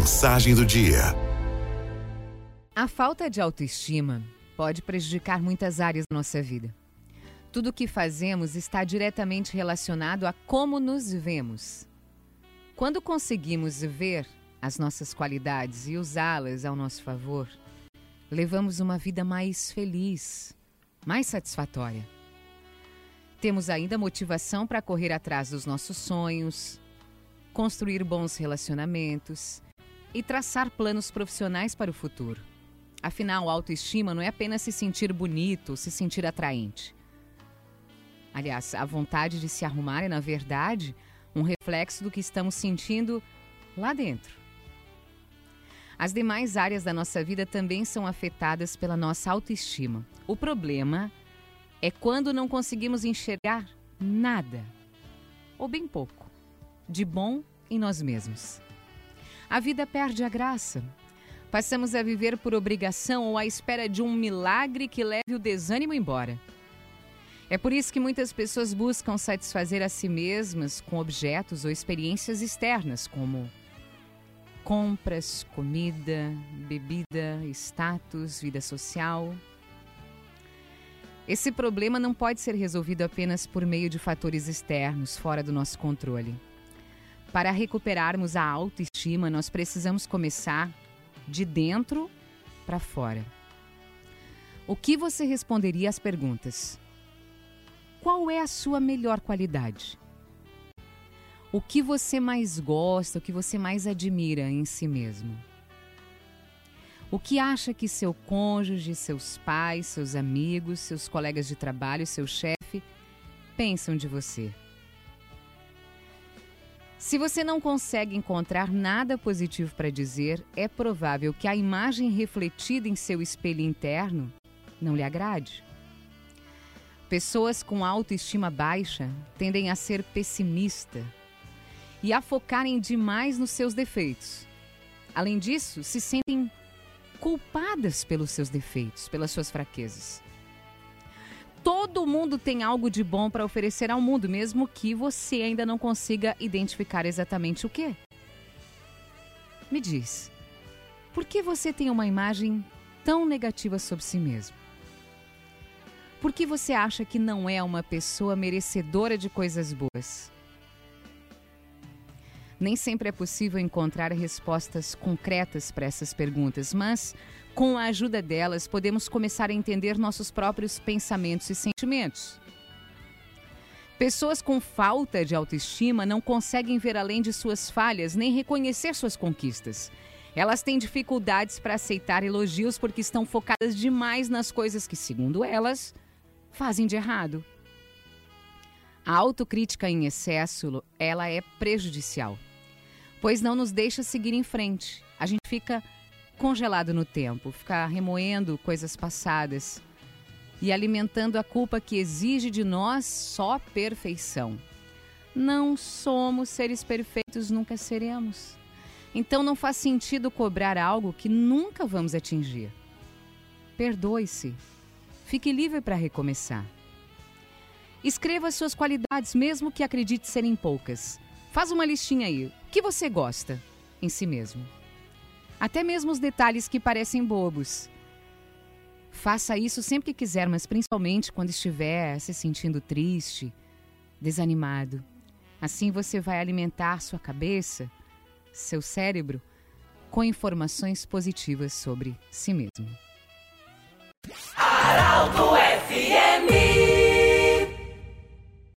Mensagem do dia. A falta de autoestima pode prejudicar muitas áreas da nossa vida. Tudo o que fazemos está diretamente relacionado a como nos vemos. Quando conseguimos ver as nossas qualidades e usá-las ao nosso favor, levamos uma vida mais feliz, mais satisfatória. Temos ainda motivação para correr atrás dos nossos sonhos, construir bons relacionamentos e traçar planos profissionais para o futuro. Afinal, autoestima não é apenas se sentir bonito, se sentir atraente. Aliás, a vontade de se arrumar é, na verdade, um reflexo do que estamos sentindo lá dentro. As demais áreas da nossa vida também são afetadas pela nossa autoestima. O problema é quando não conseguimos enxergar nada, ou bem pouco, de bom em nós mesmos. A vida perde a graça. Passamos a viver por obrigação ou à espera de um milagre que leve o desânimo embora. É por isso que muitas pessoas buscam satisfazer a si mesmas com objetos ou experiências externas, como compras, comida, bebida, status, vida social. Esse problema não pode ser resolvido apenas por meio de fatores externos, fora do nosso controle. Para recuperarmos a autoestima, nós precisamos começar de dentro para fora. O que você responderia às perguntas? Qual é a sua melhor qualidade? O que você mais gosta, o que você mais admira em si mesmo? O que acha que seu cônjuge, seus pais, seus amigos, seus colegas de trabalho, seu chefe pensam de você? Se você não consegue encontrar nada positivo para dizer, é provável que a imagem refletida em seu espelho interno não lhe agrade. Pessoas com autoestima baixa tendem a ser pessimista e a focarem demais nos seus defeitos. Além disso, se sentem culpadas pelos seus defeitos, pelas suas fraquezas. Todo mundo tem algo de bom para oferecer ao mundo, mesmo que você ainda não consiga identificar exatamente o que. Me diz, por que você tem uma imagem tão negativa sobre si mesmo? Por que você acha que não é uma pessoa merecedora de coisas boas? Nem sempre é possível encontrar respostas concretas para essas perguntas, mas com a ajuda delas podemos começar a entender nossos próprios pensamentos e sentimentos. Pessoas com falta de autoestima não conseguem ver além de suas falhas nem reconhecer suas conquistas. Elas têm dificuldades para aceitar elogios porque estão focadas demais nas coisas que, segundo elas, fazem de errado. A autocrítica em excesso, ela é prejudicial, pois não nos deixa seguir em frente. A gente fica congelado no tempo, fica remoendo coisas passadas e alimentando a culpa que exige de nós só perfeição. Não somos seres perfeitos, nunca seremos. Então não faz sentido cobrar algo que nunca vamos atingir. Perdoe-se Fique livre para recomeçar. Escreva suas qualidades, mesmo que acredite serem poucas. Faz uma listinha aí que você gosta em si mesmo. Até mesmo os detalhes que parecem bobos. Faça isso sempre que quiser, mas principalmente quando estiver se sentindo triste, desanimado. Assim você vai alimentar sua cabeça, seu cérebro, com informações positivas sobre si mesmo. FM.